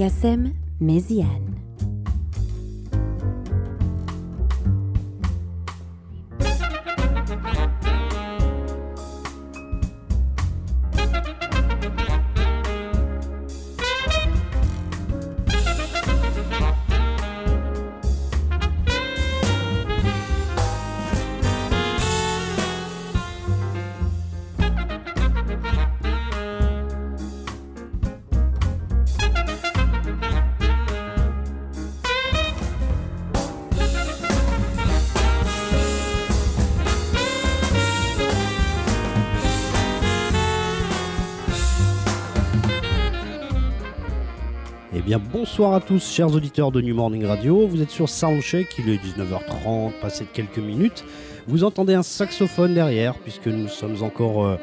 Belkacem Méziane. Bonsoir à tous, chers auditeurs de New Morning Radio. Vous êtes sur Soundcheck, il est 19h30, passé de quelques minutes. Vous entendez un saxophone derrière, puisque nous sommes encore euh,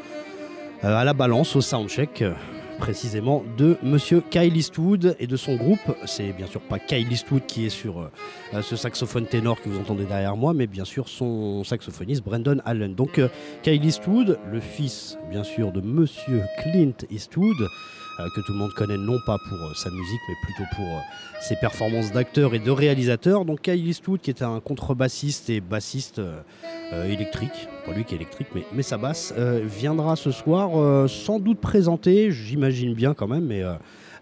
euh, à la balance au Soundcheck, euh, précisément de Monsieur Kyle Eastwood et de son groupe. C'est bien sûr pas Kyle Eastwood qui est sur euh, ce saxophone ténor que vous entendez derrière moi, mais bien sûr son saxophoniste Brandon Allen. Donc, Kyle Eastwood, le fils, bien sûr, de Monsieur Clint Eastwood que tout le monde connaît non pas pour euh, sa musique mais plutôt pour euh, ses performances d'acteur et de réalisateur. Donc Kyle Eastwood qui est un contrebassiste et bassiste euh, euh, électrique, pas lui qui est électrique mais, mais sa basse, euh, viendra ce soir euh, sans doute présenter, j'imagine bien quand même, mais euh,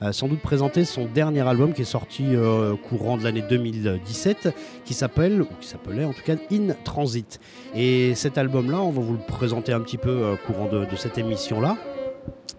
euh, sans doute présenter son dernier album qui est sorti euh, courant de l'année 2017 qui s'appelle, ou qui s'appelait en tout cas In Transit. Et cet album-là, on va vous le présenter un petit peu euh, courant de cette émission-là.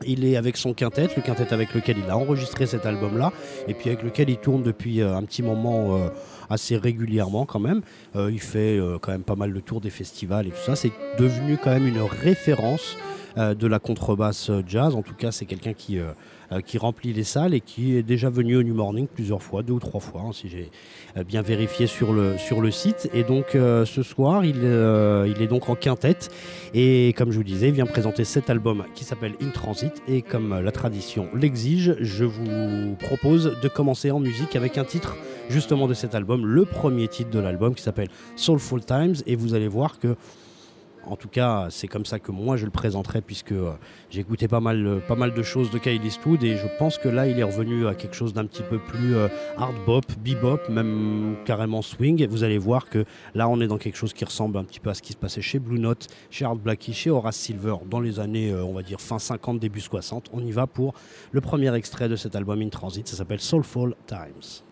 Il est avec son quintet, le quintet avec lequel il a enregistré cet album-là, et puis avec lequel il tourne depuis euh, un petit moment euh, assez régulièrement quand même. Euh, il fait quand même pas mal de tours des festivals et tout ça. C'est devenu quand même une référence de la contrebasse euh, jazz. En tout cas, c'est quelqu'un qui, euh, euh, qui remplit les salles et qui est déjà venu au New Morning plusieurs fois, deux ou trois fois, hein, si j'ai euh, bien vérifié sur le, sur le site. Et donc euh, ce soir, il, euh, il est donc en quintette. Et comme je vous disais, il vient présenter cet album qui s'appelle In Transit. Et comme euh, la tradition l'exige, je vous propose de commencer en musique avec un titre justement de cet album, le premier titre de l'album qui s'appelle Soulful Times. Et vous allez voir que en tout cas, c'est comme ça que moi je le présenterai puisque euh, j'ai écouté pas mal, euh, pas mal de choses de Kyle Eastwood et je pense que là il est revenu à quelque chose d'un petit peu plus euh, hard bop, bebop, même carrément swing. Et vous allez voir que là on est dans quelque chose qui ressemble un petit peu à ce qui se passait chez Blue Note, chez Art Blackie, chez Horace Silver dans les années, on va dire fin 50, début 60. On y va pour le premier extrait de cet album In Transit, ça s'appelle Soulful Times.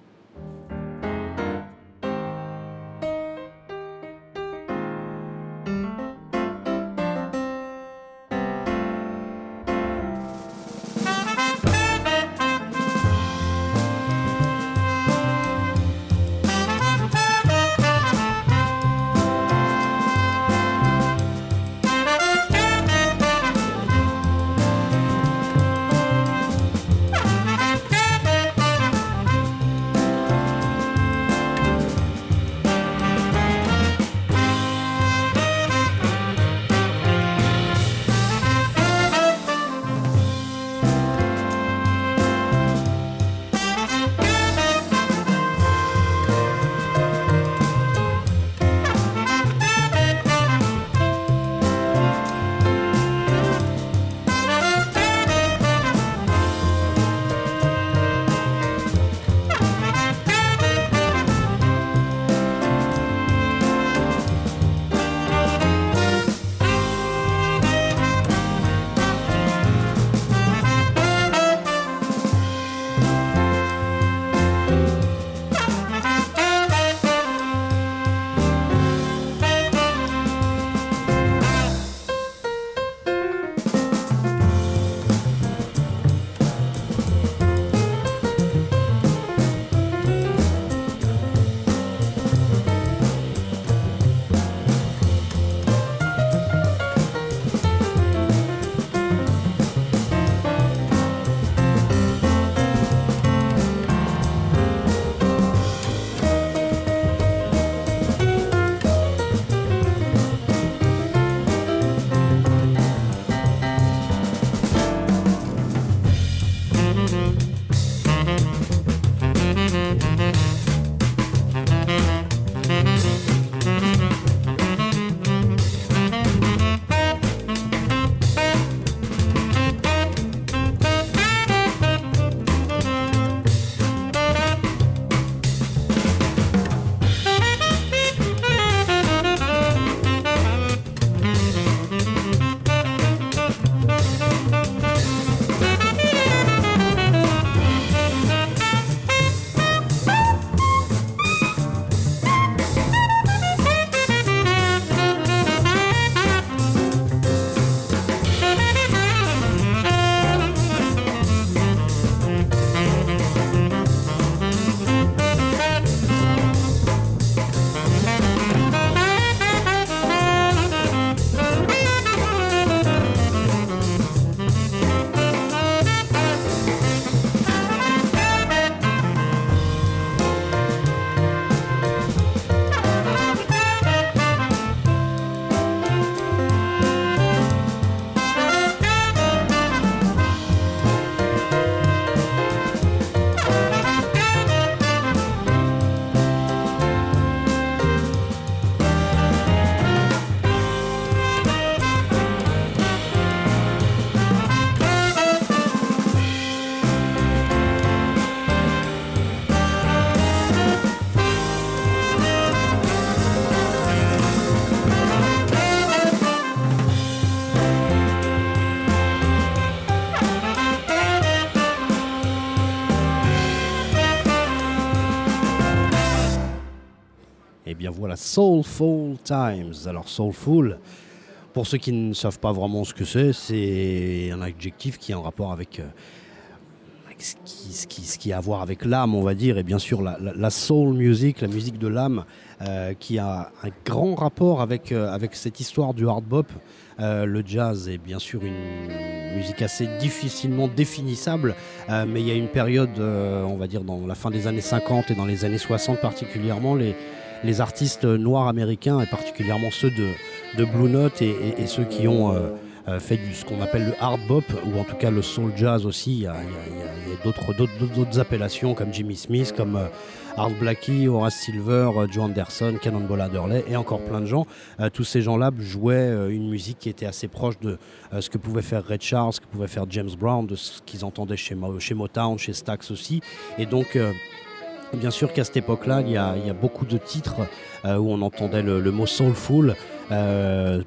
Soulful Times. Alors Soulful, pour ceux qui ne savent pas vraiment ce que c'est, c'est un adjectif qui est en rapport avec, euh, ce, qui, a à voir avec l'âme, on va dire, et bien sûr la, soul music, la musique de l'âme, euh, qui a un grand rapport avec, euh, avec cette histoire du hard bop. Le jazz est bien sûr une musique assez difficilement définissable, mais il y a une période, on va dire dans la fin des années 50 et dans les années 60 particulièrement, les, les artistes noirs américains, et particulièrement ceux de, Blue Note et, ceux qui ont fait du, ce qu'on appelle le hard bop, ou en tout cas le soul jazz aussi, il y a, d'autres appellations comme Jimmy Smith, comme Art Blackie, Horace Silver, Joe Anderson, Cannonball Adderley et encore plein de gens. Euh, tous ces gens-là jouaient euh, une musique qui était assez proche de euh, ce que pouvait faire Red Charles, ce que pouvait faire James Brown, de ce qu'ils entendaient chez, chez Motown, chez Stax aussi. Et donc Bien sûr qu'à cette époque-là, il, y a beaucoup de titres euh, où on entendait le, mot soulful, euh,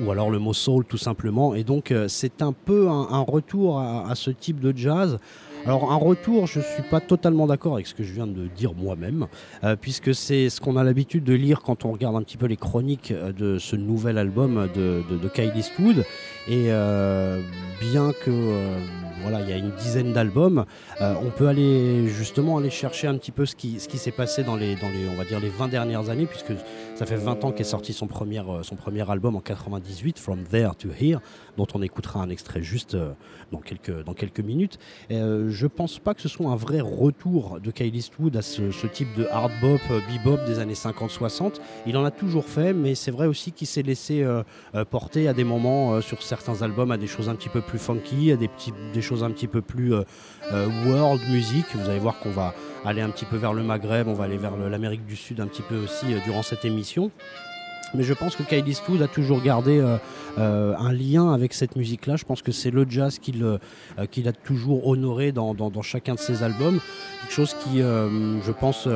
ou alors le mot soul tout simplement. Et donc euh, c'est un peu un, retour à, ce type de jazz. Alors un retour, je ne suis pas totalement d'accord avec ce que je viens de dire moi-même, puisque c'est ce qu'on a l'habitude de lire quand on regarde un petit peu les chroniques de ce nouvel album de, Kyle Eastwood. Et bien que voilà, il y a une dizaine d'albums, euh, on peut aller justement aller chercher un petit peu ce qui, s'est passé dans les, dans les, on va dire les 20 dernières années, puisque ça fait 20 ans qu'est sorti son premier, son premier album en 98, From There to Here, dont on écoutera un extrait juste dans quelques, dans quelques minutes. Et, je pense pas que ce soit un vrai retour de Kyle Eastwood à ce, ce type de hard bop, bebop des années 50-60. Il en a toujours fait, mais c'est vrai aussi qu'il s'est laissé porter à des moments sur certains albums à des choses un petit peu plus funky, à des, petits, des choses un petit peu plus euh, euh, world music. Vous allez voir qu'on va aller un petit peu vers le Maghreb, on va aller vers l'Amérique du Sud un petit peu aussi euh, durant cette émission. Mais je pense que Kyle Eastwood a toujours gardé euh, euh, un lien avec cette musique-là. Je pense que c'est le jazz qu'il euh, a toujours honoré dans, chacun de ses albums. Quelque chose qui, je pense,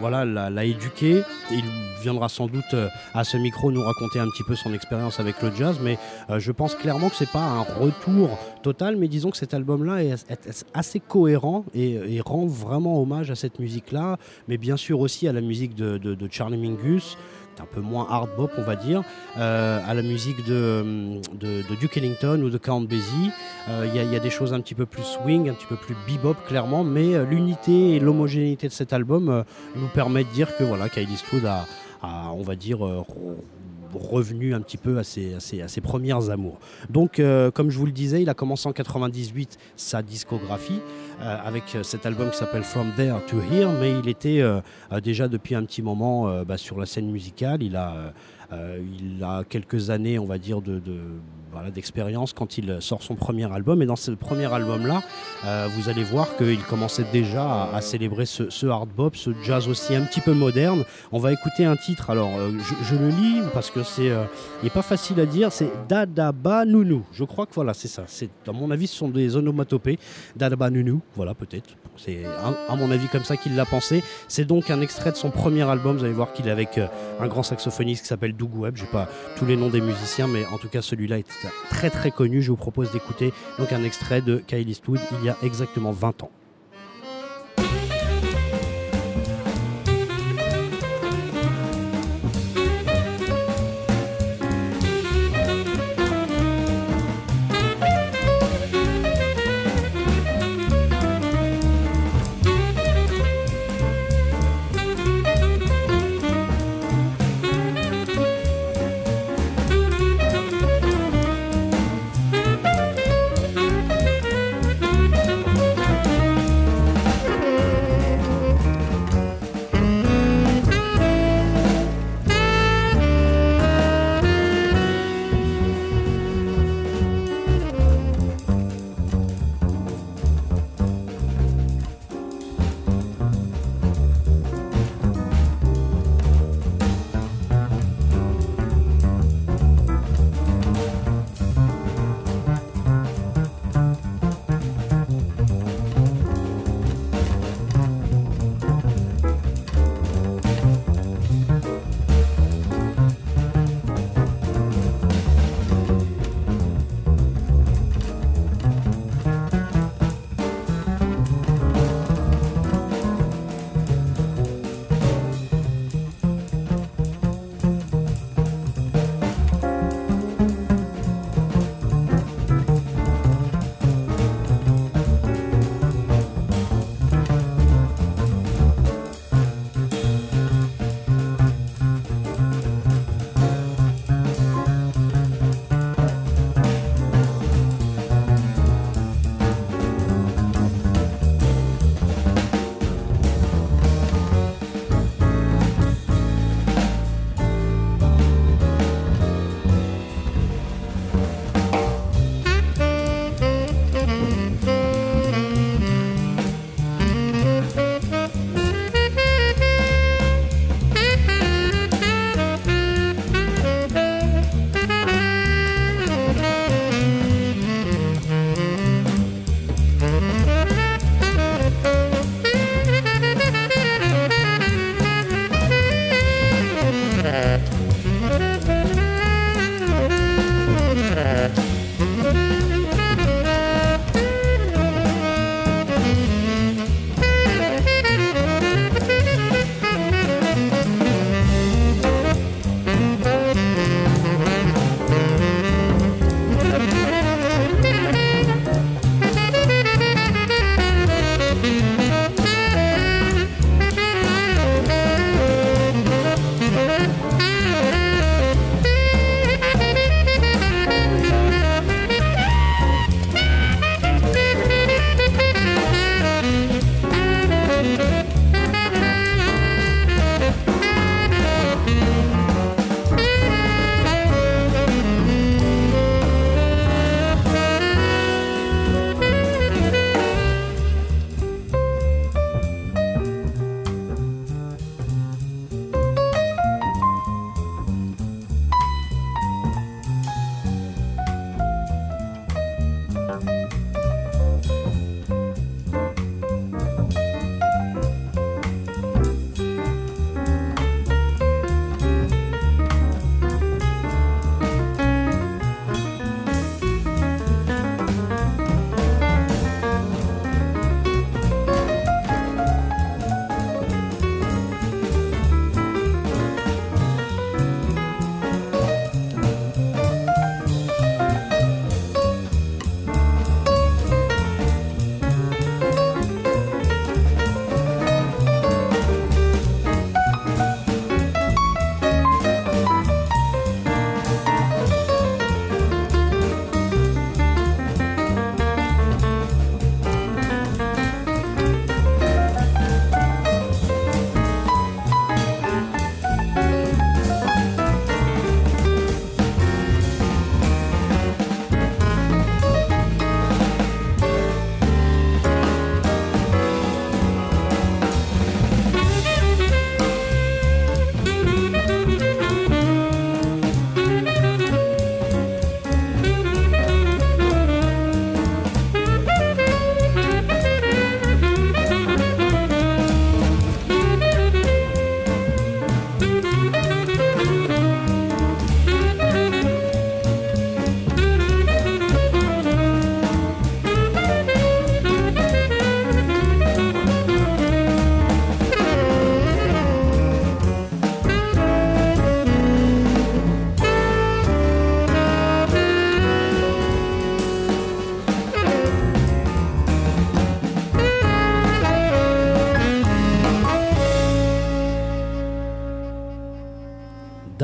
voilà, l'a éduqué. Il viendra sans doute à ce micro nous raconter un petit peu son expérience avec le jazz. Mais je pense clairement que c'est pas un retour total, mais disons que cet album-là est, assez cohérent et, rend vraiment hommage à cette musique-là, mais bien sûr aussi à la musique de Charlie Mingus un peu moins hard bop on va dire euh, à la musique de, Duke Ellington ou de Count Basie. Il euh, y, y, a des choses un petit peu plus swing un petit peu plus bebop clairement mais euh, l'unité et l'homogénéité de cet album nous permet de dire que voilà Kylie a, on va dire revenu un petit peu à ses, premières amours. Donc, euh, comme je vous le disais, il a commencé en 98 sa discographie euh, avec cet album qui s'appelle From There to Here, mais il était euh, déjà depuis un petit moment euh, bah, sur la scène musicale. Il a, euh, il a quelques années, on va dire, de, d'expérience quand il sort son premier album. Et dans ce premier album-là, euh, vous allez voir qu'il commençait déjà à, à célébrer ce, hard bop, ce jazz aussi un petit peu moderne. On va écouter un titre. Alors, euh, je, le lis parce que c'est, euh, n'est pas facile à dire. C'est Dadaba Nounou. Je crois que voilà, c'est ça. C'est, à mon avis, ce sont des onomatopées. Dadaba Nounou. Voilà, peut-être. C'est à mon avis comme ça qu'il l'a pensé. C'est donc un extrait de son premier album. Vous allez voir qu'il est avec euh, un grand saxophoniste qui s'appelle Doug Webb. J'ai pas tous les noms des musiciens, mais en tout cas celui-là est très très connu. Je vous propose d'écouter donc un extrait de Kyle Eastwood il y a exactement 20 ans.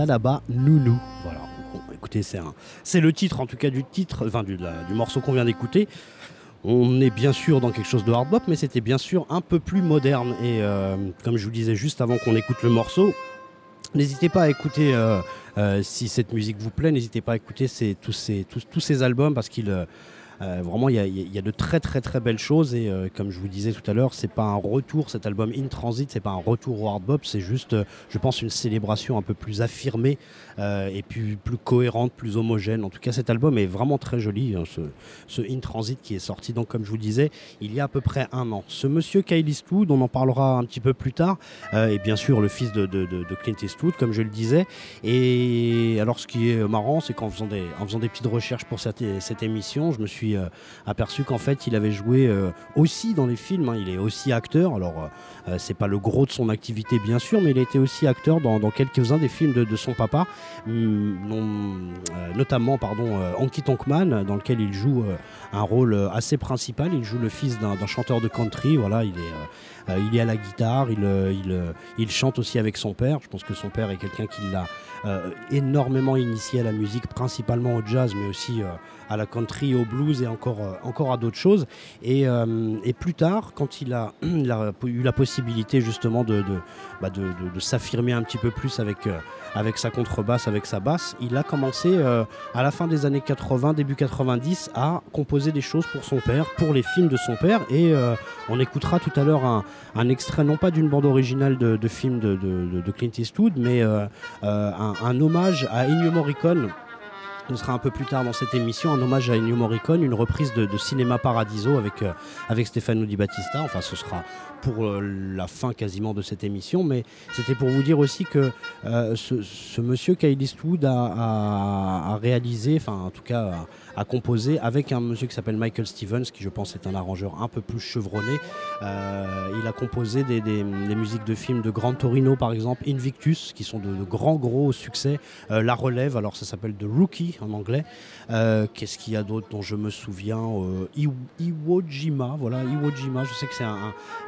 Là-bas, Nounou. Voilà. écoutez, c'est c'est le titre en tout cas du titre, enfin du, du morceau qu'on vient d'écouter. On est bien sûr dans quelque chose de hard bop, mais c'était bien sûr un peu plus moderne. Et euh, comme je vous disais juste avant qu'on écoute le morceau, n'hésitez pas à écouter, euh, euh, si cette musique vous plaît, n'hésitez pas à écouter tous, ces, tous, tous, ces albums parce qu'ils vraiment, il y, a, de très très très belles choses et euh, comme je vous disais tout à l'heure, c'est pas un retour, cet album In Transit, c'est pas un retour au hard bop, c'est juste, euh, je pense, une célébration un peu plus affirmée et puis plus cohérente, plus homogène. En tout cas, cet album est vraiment très joli, hein, ce, In Transit qui est sorti donc, comme je vous disais, il y a à peu près un an. Ce monsieur Kyle Eastwood, on en parlera un petit peu plus tard, et bien sûr le fils de, Clint Eastwood, comme je le disais. Et alors, ce qui est marrant, c'est qu'en faisant des, faisant des petites recherches pour cette, cette émission, je me suis euh, aperçu qu'en fait, il avait joué euh, aussi dans les films. Hein. il est aussi acteur. Alors, euh, c'est pas le gros de son activité, bien sûr, mais il été aussi acteur dans, quelques-uns des films de, son papa, hum, notamment, pardon, Honky Tonk Man, dans lequel il joue un rôle assez principal. Il joue le fils d'un chanteur de country. Voilà, il est il est à la guitare, il, il, chante aussi avec son père. Je pense que son père est quelqu'un qui l'a énormément initié à la musique, principalement au jazz, mais aussi à la country, au blues et encore, euh, encore à d'autres choses. Et, euh, plus tard, quand il a, eu la possibilité justement de, bah s'affirmer un petit peu plus avec, euh, avec sa contrebasse, avec sa basse, il a commencé à la fin des années 80, début 90 à composer des choses pour son père, pour les films de son père. Et on écoutera tout à l'heure un, extrait, non pas d'une bande originale de, de film de, Clint Eastwood, mais un, un, hommage à Ennio Morricone Ce sera un peu plus tard dans cette émission un hommage à Ennio Morricone, une reprise de, de Cinéma Paradiso avec, euh, avec Di Battista. Enfin, ce sera pour euh, la fin quasiment de cette émission, mais c'était pour vous dire aussi que euh, ce, monsieur Kyle Eastwood a réalisé, enfin en tout cas a composé avec un monsieur qui s'appelle Michael Stevens, qui je pense est un arrangeur un peu plus chevronné. Euh, il a composé des, des- musiques de films de Gran Torino par exemple, Invictus, qui sont de, grands gros succès. Euh, La Relève, alors ça s'appelle The Rookie en anglais. Euh, Qu'est-ce qu'il y a d'autre dont je me souviens Iwo- Jima, voilà, Iwo Jima. Je sais que c'est un,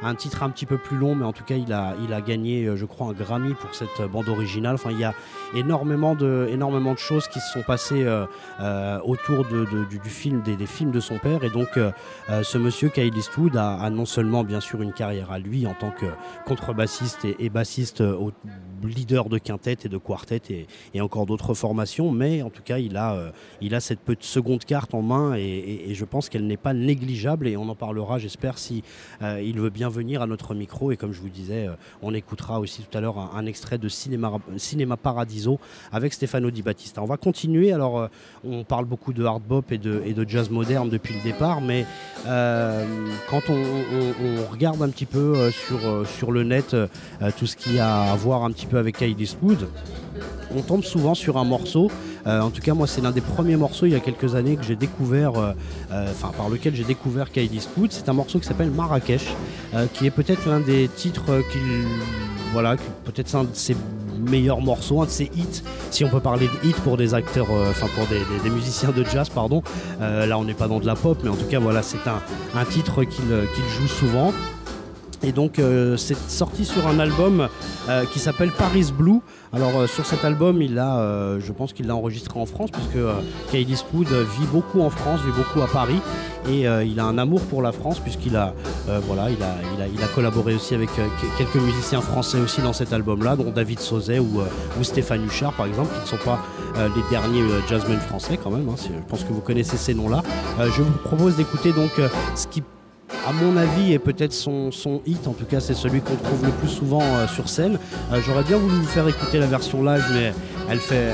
un- un titre un petit peu plus long, mais en tout cas, il a, il a gagné, je crois, un Grammy pour cette bande originale. Enfin, il y a énormément de, énormément de choses qui se sont passées autour de- du, film, des, films de son père. Et donc, euh, euh, ce monsieur, Kyle Eastwood, a, non seulement, bien sûr, une carrière à lui en tant que contrebassiste et, bassiste euh, leader de quintet et de quartet et, encore d'autres formations, mais en tout cas, il a, euh, il a cette petite seconde carte en main et, je pense qu'elle n'est pas négligeable et on en parlera, j'espère, si euh, il veut bien venir à notre micro. Et comme je vous disais, euh, on écoutera aussi tout à l'heure un, extrait de Cinéma, Cinéma Paradiso avec Stefano Di Battista. On va continuer. Alors, euh, on parle beaucoup de hard bop et de, de jazz moderne depuis le départ, mais quand on, regarde un petit peu sur, sur le net tout ce qu'il y a à voir un petit peu avec Kyle Eastwood, on tombe souvent sur un morceau. euh, en tout cas, moi, c'est l'un des premiers morceaux il y a quelques années que j'ai découvert, euh, euh, enfin par lequel j'ai découvert Kyle Eastwood. C'est un morceau qui s'appelle Marrakech, qui est peut-être l'un des titres qu'il, voilà, peut-être un de ses meilleurs morceaux, un de ses hits, si on peut parler de hits pour des acteurs, enfin pour des, musiciens de jazz, pardon. Là, on n'est pas dans de la pop, mais en tout cas, voilà, c'est un, titre qu'il joue souvent. Et donc, euh, c'est sorti sur un album euh, qui s'appelle Paris Blue. Alors, euh, sur cet album, il a, je pense qu'il l'a enregistré en France, puisque Kyle Eastwood vit beaucoup en France, vit beaucoup à Paris, et il a un amour pour la France, puisqu'il a, voilà, il a, il a, collaboré aussi avec que- quelques musiciens français aussi dans cet album-là, dont David Sauzet ou, Stéphane Huchard, par exemple, qui ne sont pas les derniers jazzmen français quand même. hein. Je pense que vous connaissez ces noms-là. Je vous propose d'écouter donc ce qui à mon avis, est peut-être son, hit, en tout cas c'est celui qu'on trouve le plus souvent euh, sur scène. Euh, J'aurais bien voulu vous faire écouter la version live, mais elle, fait,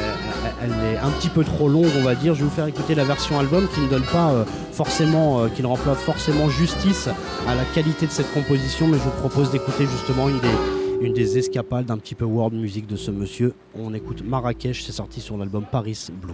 elle, est un petit peu trop longue, on va dire. Je vais vous faire écouter la version album qui ne donne pas euh, forcément, qui ne rend forcément justice à la qualité de cette composition, mais je vous propose d'écouter justement une des, une des escapades d'un petit peu world music de ce monsieur. On écoute Marrakech, c'est sorti sur l'album Paris Blue.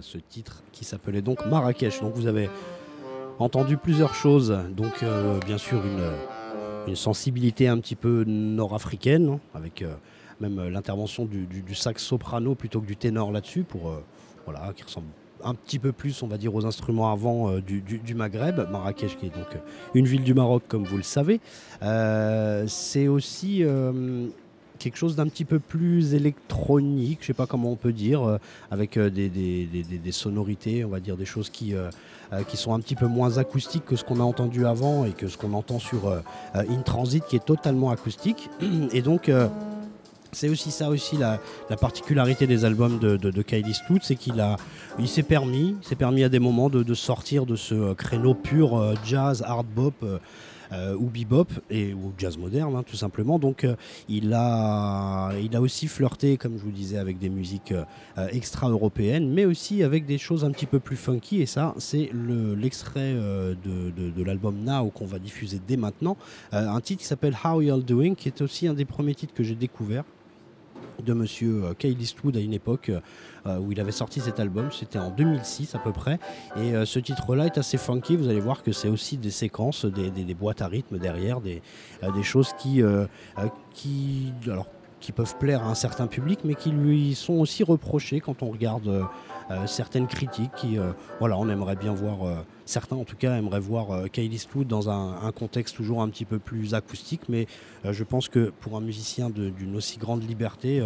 Ce titre qui s'appelait donc Marrakech. Donc vous avez entendu plusieurs choses. Donc bien sûr une, sensibilité un petit peu nord-africaine, hein, avec même l'intervention du, sax soprano plutôt que du ténor là-dessus, pour voilà, qui ressemble un petit peu plus, on va dire, aux instruments avant euh, du, Maghreb, Marrakech qui est donc euh, une ville du Maroc, comme vous le savez. Euh, c'est aussi quelque chose d'un petit peu plus électronique, je ne sais pas comment on peut dire, avec des, sonorités, on va dire des choses qui, qui sont un petit peu moins acoustiques que ce qu'on a entendu avant et que ce qu'on entend sur In Transit qui est totalement acoustique. Et donc c'est aussi ça aussi la, particularité des albums de, de, Kylie Stout, c'est qu'il a, il s'est permis, s'est permis à des moments de, sortir de ce euh, créneau pur euh, jazz, hard bop. Euh, ou bebop et ou jazz moderne hein, tout simplement. Donc il a il a aussi flirté comme je vous disais avec des musiques extra européennes mais aussi avec des choses un petit peu plus funky. Et ça c'est l'extrait de, de, l'album Now qu'on va diffuser dès maintenant. Un titre qui s'appelle How Y'all Doing qui est aussi un des premiers titres que j'ai découvert de monsieur euh, Kyle Eastwood à une époque euh, où il avait sorti cet album, c'était en 2006 à peu près. Et euh, ce titre-là est assez funky, vous allez voir que c'est aussi des séquences, des, boîtes à rythme derrière, des, des choses qui, qui, alors, qui peuvent plaire à un certain public, mais qui lui sont aussi reprochées quand on regarde certaines critiques. Qui, voilà, on aimerait bien voir, certains en tout cas aimeraient voir Kyle Eastwood dans un, contexte toujours un petit peu plus acoustique, mais je pense que pour un musicien d'une aussi grande liberté,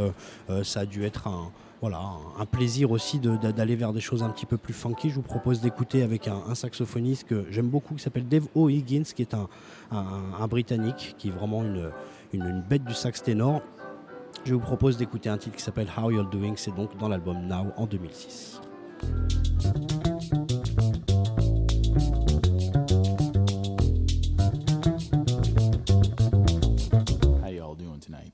ça a dû être un, voilà, un plaisir aussi d'aller vers des choses un petit peu plus funky. Je vous propose d'écouter avec un, saxophoniste que j'aime beaucoup qui s'appelle Dave O'Higgins, qui est un, Britannique, qui est vraiment une, bête du sax ténor. Je vous propose d'écouter un titre qui s'appelle How You're Doing, c'est donc dans l'album Now en 2006. How y'all doing tonight?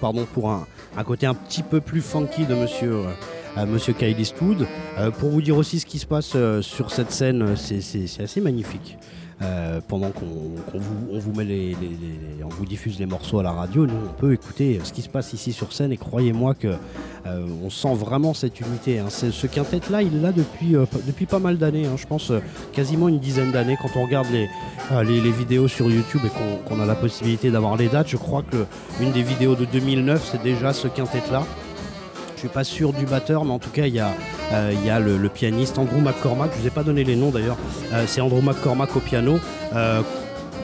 Pardon, pour un, côté un petit peu plus funky de monsieur, euh, euh, monsieur Kyle. Euh, pour vous dire aussi ce qui se passe euh, sur cette scène, c'est assez magnifique. Euh, pendant qu'on vous, diffuse les morceaux à la radio, nous on peut écouter ce qui se passe ici sur scène et croyez-moi que euh, on sent vraiment cette unité. hein. Ce quintet là, il l'a depuis, euh, depuis pas mal d'années, hein. je pense euh, quasiment une dizaine d'années. Quand on regarde les, euh, vidéos sur YouTube et qu'on a la possibilité d'avoir les dates, je crois que une des vidéos de 2009, c'est déjà ce quintet là. Je suis pas sûr du batteur, mais en tout cas, il y a, euh, il y a le, pianiste Andrew McCormack. Je vous ai pas donné les noms d'ailleurs. Euh, c'est Andrew McCormack au piano.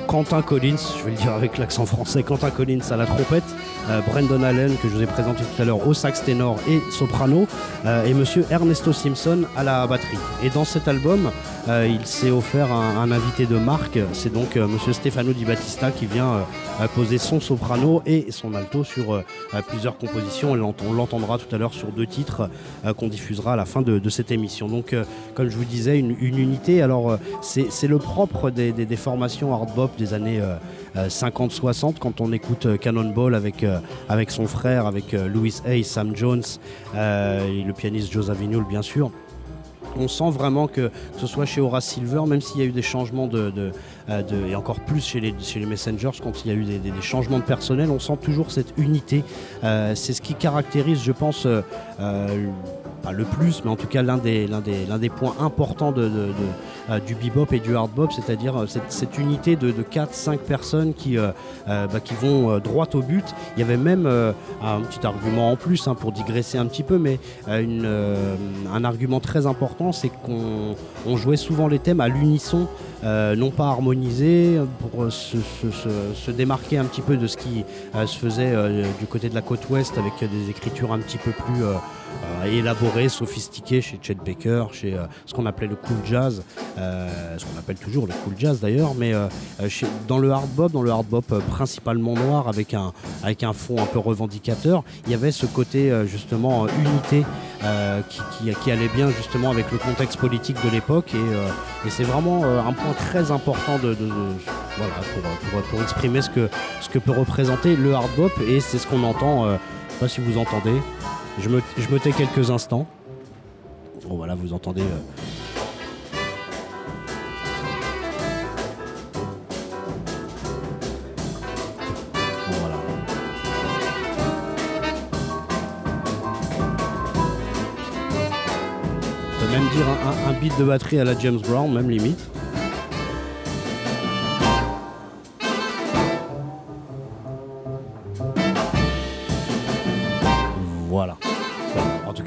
Quentin Collins, je vais le dire avec l'accent français, Quentin Collins à la trompette, euh, Brendan Allen que je vous ai présenté tout à l'heure au sax ténor et soprano, euh, et monsieur Ernesto Simpson à la batterie. Et dans cet album, euh, il s'est offert un, invité de marque, c'est donc euh, monsieur Stefano Di Battista qui vient poser son soprano et son alto sur plusieurs compositions. On l'entendra tout à l'heure sur deux titres qu'on diffusera à la fin de, cette émission. Donc, comme je vous disais, une, unité. Alors, c'est le propre des, des- des formations hard bop des années euh, euh, 50-60 quand on écoute euh, Cannonball avec, euh, avec son frère, avec euh, Louis Hay, Sam Jones euh, le pianiste Joe Zawinul, bien sûr. On sent vraiment que, ce soit chez Horace Silver, même s'il y a eu des changements de, euh, et encore plus chez les, chez les Messengers, quand il y a eu des, changements de personnel, on sent toujours cette unité. Euh, c'est ce qui caractérise, je pense, euh, euh, le plus, mais en tout cas l'un des, l'un des, l'un des points importants de, euh, du bebop et du hard bop, c'est-à-dire euh, cette, cette unité de, de 4-5 personnes qui, euh, bah, qui vont droit au but. Il y avait même un petit argument en plus hein, pour digresser un petit peu, mais un argument très important, c'est qu'on on jouait souvent les thèmes à l'unisson, non pas harmonisés, pour se, se- se- démarquer un petit peu de ce qui se faisait du côté de la côte ouest avec des écritures un petit peu plus euh, élaborées, sophistiquées chez Chet Baker, chez euh, ce qu'on appelait le cool jazz, euh, ce qu'on appelle toujours le cool jazz d'ailleurs, mais chez- dans le hard bop, dans le hard bop principalement noir avec un, avec un fond un peu revendicateur, il y avait ce côté justement unité qui, qui- qui allait bien justement avec le contexte politique de l'époque et, et c'est vraiment un point très important de, de- de- voilà, pour, pour- pour exprimer ce que, ce que peut représenter le hard bop et c'est ce qu'on entend, je sais pas si vous entendez, je me, je me tais quelques instants. Bon voilà, vous entendez. euh, Bon, voilà. On peut même dire un, un- un beat de batterie à la James Brown, même limite.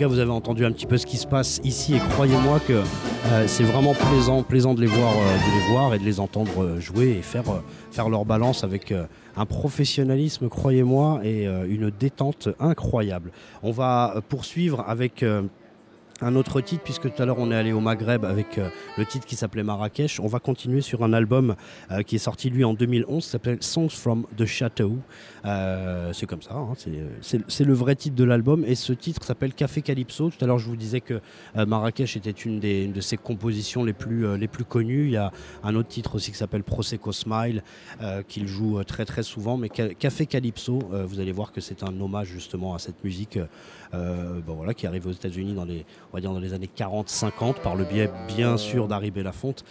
Vous avez entendu un petit peu ce qui se passe ici et croyez-moi que euh, c'est vraiment plaisant, plaisant de les voir, euh, de les voir et de les entendre euh, jouer et faire, faire leur balance avec un professionnalisme, croyez-moi, et une détente incroyable. On va poursuivre avec un autre titre, puisque tout à l'heure on est allé au Maghreb avec le titre qui s'appelait Marrakech. On va continuer sur un album qui est sorti lui en 2011, qui s'appelle Songs from the Chateau. Euh, c'est comme ça, hein, c'est- le vrai titre de l'album. Et ce titre s'appelle Café Calypso. Tout à l'heure je vous disais que euh, Marrakech était une, de ses compositions les plus, euh, les plus connues. Il y a un autre titre aussi qui s'appelle Prosecco Smile, qu'il joue très très souvent. Mais Ca- Café Calypso, vous allez voir que c'est un hommage justement à cette musique bon, voilà, qui arrive aux États-Unis dans les, dans les années 40-50 par le biais bien sûr d'Harry Belafonte,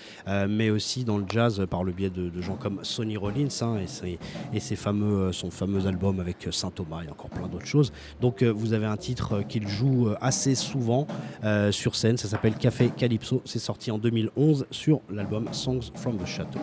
mais aussi dans le jazz par le biais de, gens comme Sonny Rollins hein, et, ses, et ses fameux, son fameux album avec Saint Thomas et encore plein d'autres choses. Donc euh, vous avez un titre euh, qu'il joue euh, assez souvent euh, sur scène, ça s'appelle Café Calypso, c'est sorti en 2011 sur l'album Songs from the Chateau.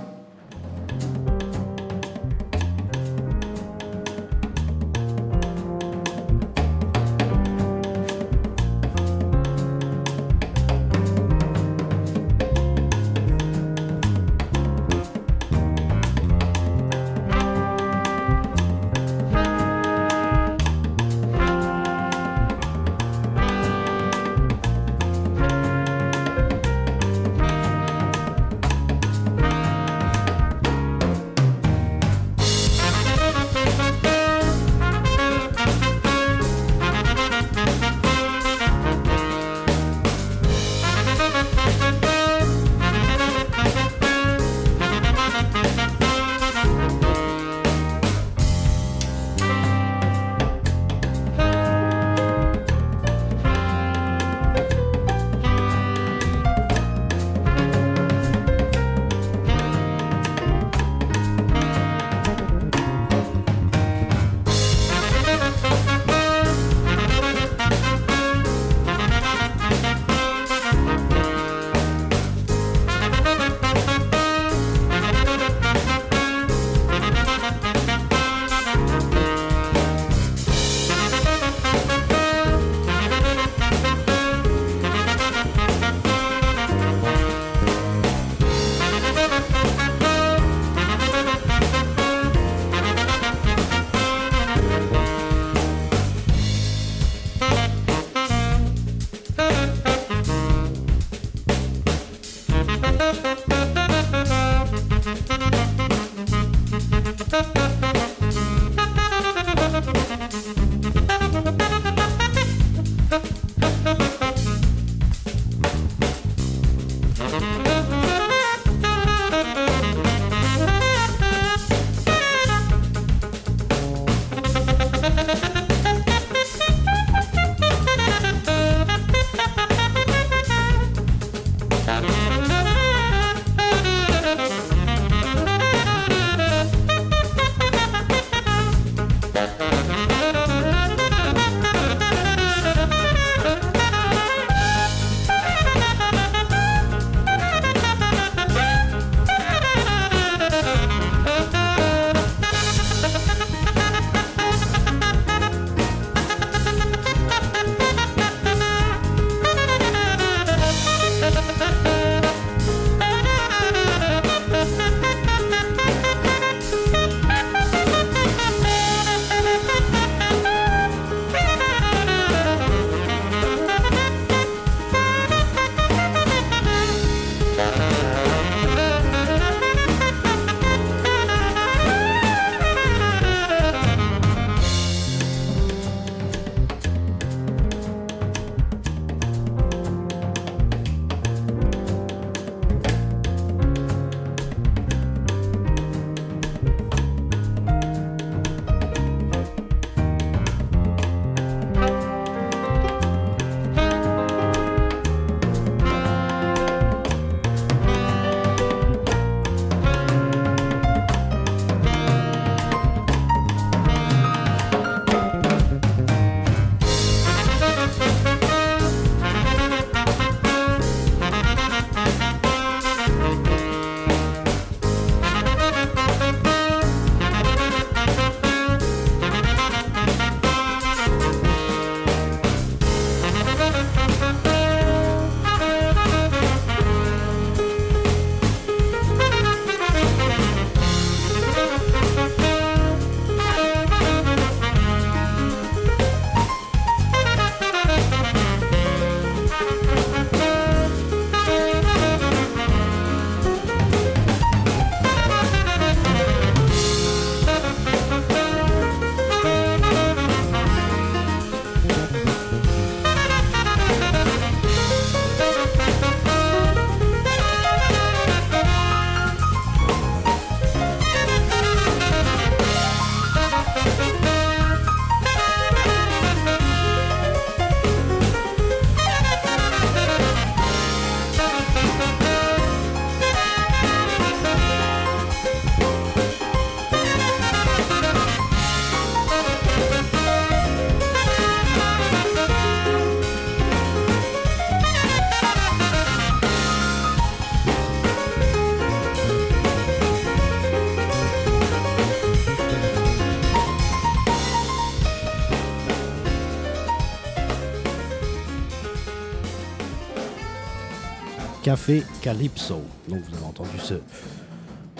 Café Calypso. Donc vous avez entendu ce,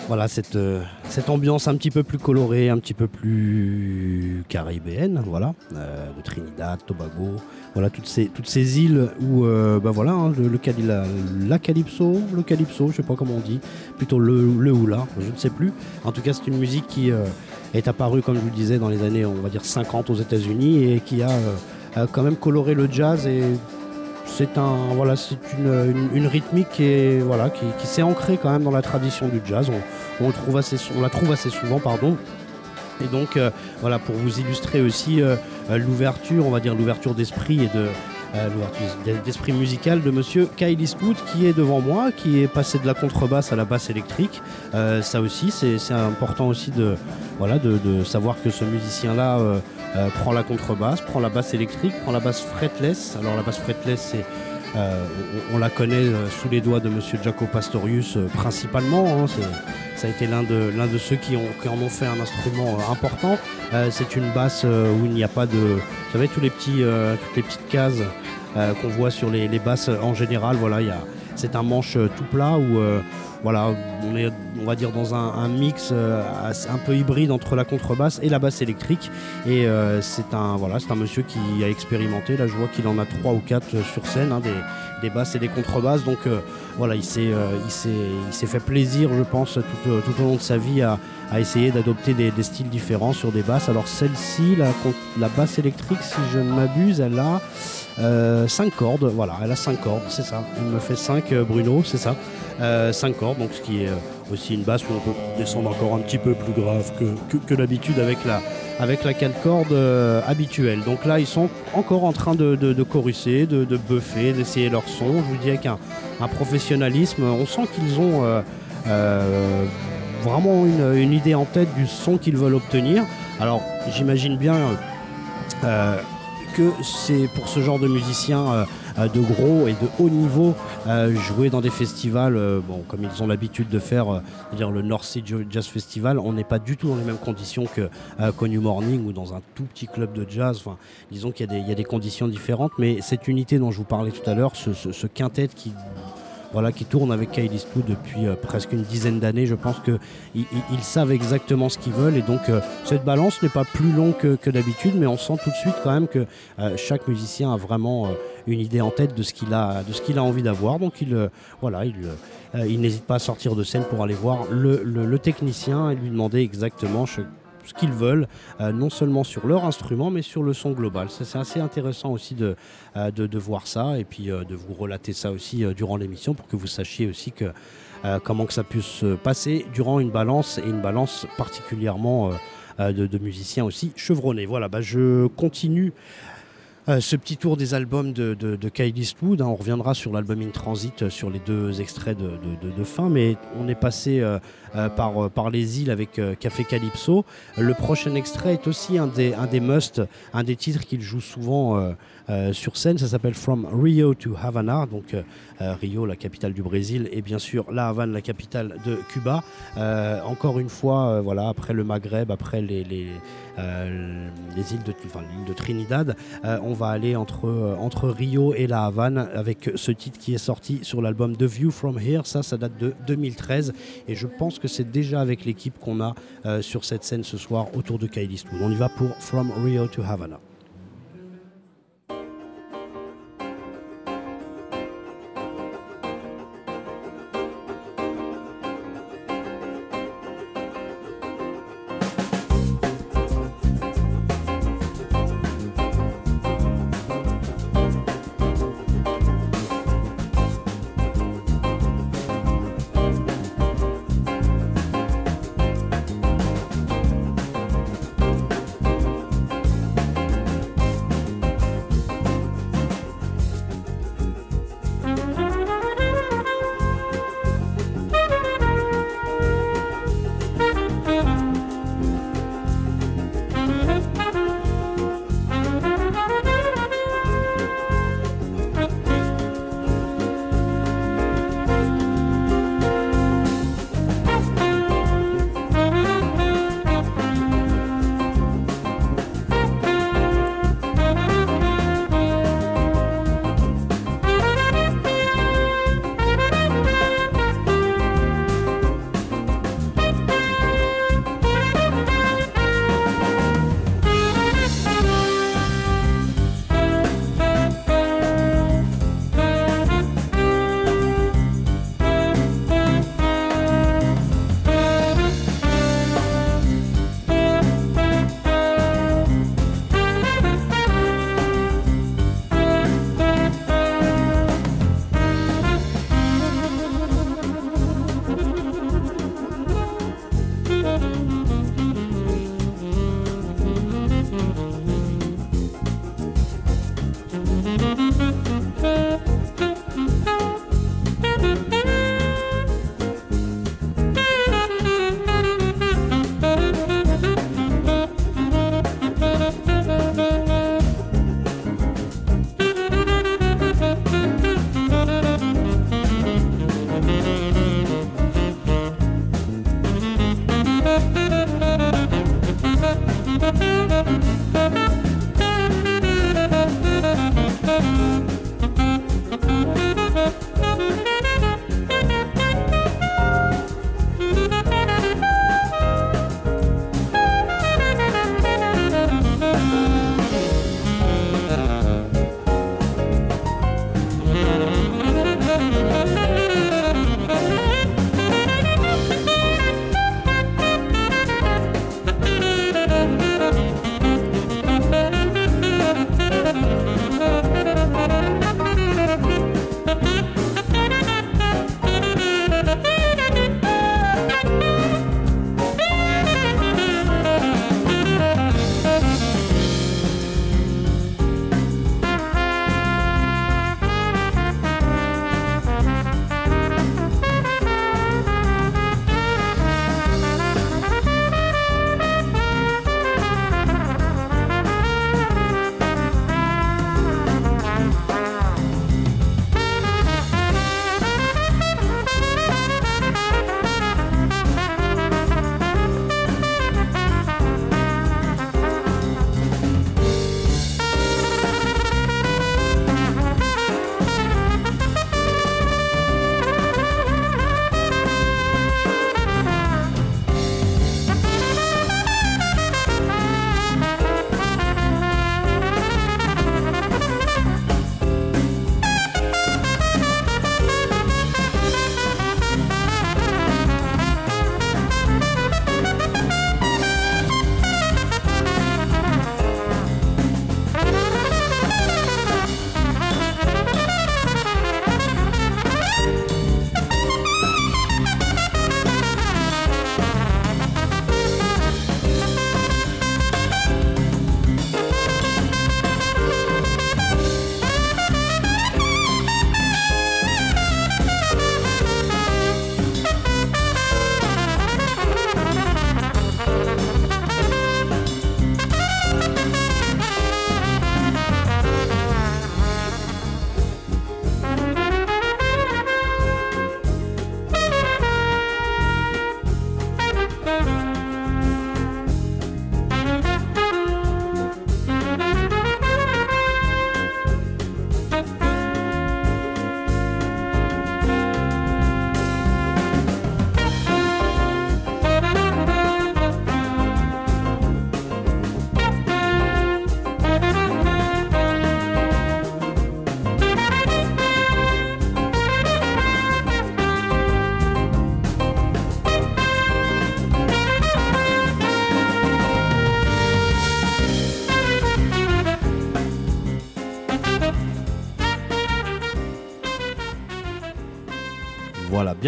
voilà, cette, euh, cette ambiance un petit peu plus colorée, un petit peu plus caribéenne, voilà, euh, de Trinidad, Tobago, voilà, toutes ces, toutes ces îles où, euh, bah voilà, hein, la, calypso, le calypso, je sais pas comment on dit, plutôt le, le je ne sais plus. En tout cas, c'est une musique qui est apparue, comme je vous le disais, dans les années, on va dire 50 aux États-Unis et qui a quand même coloré le jazz et c'est un voilà, une, rythmique qui s'est ancrée quand même dans la tradition du jazz. On, la trouve assez souvent, pardon. Et donc euh, voilà, pour vous illustrer aussi euh, euh, l'ouverture, on va dire l'ouverture d'esprit et de d'esprit musical de monsieur Kyle Eastwood qui est devant moi, qui est passé de la contrebasse à la basse électrique. ça aussi, c'est important aussi de, savoir que ce musicien-là euh, prend la contrebasse, prend la basse électrique, prend la basse fretless. Alors la basse fretless, c'est euh, on, la connaît euh, sous les doigts de Monsieur Jaco Pastorius principalement. Hein. ça a été l'un de, l'un de ceux qui, ont, qui, en ont fait un instrument important. c'est une basse où il n'y a pas de. Vous savez, tous les petits, toutes les petites cases qu'on voit sur les, les, basses en général. Voilà, il y a, c'est un manche tout plat où voilà, on est, on va dire, dans un, mix euh, un peu hybride entre la contrebasse et la basse électrique. Et euh, c'est un, voilà, un monsieur qui a expérimenté. Là, je vois qu'il en a trois ou quatre sur scène, hein, des, basses et des contrebasses. Donc euh, voilà, il s'est, il fait plaisir, je pense, tout, au long de sa vie à, essayer d'adopter des, styles différents sur des basses. Alors celle-ci, la, la basse électrique, si je ne m'abuse, elle a 5 cordes. Voilà, elle a 5 cordes, c'est ça. Il me fait 5, Bruno, c'est ça. 5 euh, cordes, donc ce qui est euh, aussi une basse où on peut descendre encore un petit peu plus grave que, que, d'habitude avec la, avec la 4 cordes euh, habituelle. Donc là, ils sont encore en train de, de, de chorusser, de, buffer, d'essayer leur son. Je vous dis avec un, professionnalisme, on sent qu'ils ont vraiment une, une, idée en tête du son qu'ils veulent obtenir. Alors, j'imagine bien que c'est pour ce genre de musiciens euh, de gros et de haut niveau euh, jouer dans des festivals, euh, comme ils ont l'habitude de faire, dire le North Sea Jazz Festival, on n'est pas du tout dans les mêmes conditions que New Morning ou dans un tout petit club de jazz. Disons qu'il y, a des conditions différentes, mais cette unité dont je vous parlais tout à l'heure, ce quintet qui voilà, qui tourne avec Kyle Eastwood depuis euh, presque une dizaine d'années. Je pense qu'ils ils, savent exactement ce qu'ils veulent et donc euh, cette balance n'est pas plus longue que, d'habitude, mais on sent tout de suite quand même que euh, chaque musicien a vraiment une idée en tête de ce qu'il a, a envie d'avoir. Donc il, voilà, il, il n'hésite pas à sortir de scène pour aller voir le, le technicien et lui demander exactement ce qu'ils veulent, euh, non seulement sur leur instrument, mais sur le son global. C'est assez intéressant aussi de, euh, de, voir ça et puis euh, de vous relater ça aussi durant l'émission pour que vous sachiez aussi que, comment que ça puisse se passer durant une balance et une balance particulièrement de, musiciens aussi chevronnés. Voilà, bah, je continue euh, ce petit tour des albums de, de, de Eastwood. Hein, on reviendra sur l'album In Transit, euh, sur les deux extraits de, fin, mais on est passé euh, par, les îles avec Café Calypso. Le prochain extrait est aussi un des, un des must, un des titres qu'il joue souvent sur scène. Ça s'appelle From Rio to Havana, donc Rio, la capitale du Brésil, et bien sûr La Havane, la capitale de Cuba. encore une fois, voilà, après le Maghreb, après les îles de, enfin, l'île de Trinidad, on va aller entre, euh, entre Rio et La Havane avec ce titre qui est sorti sur l'album The View From Here. Ça, ça date de 2013 et je pense que c'est déjà avec l'équipe qu'on a euh, sur cette scène ce soir autour de Kylie On y va pour From Rio to Havana.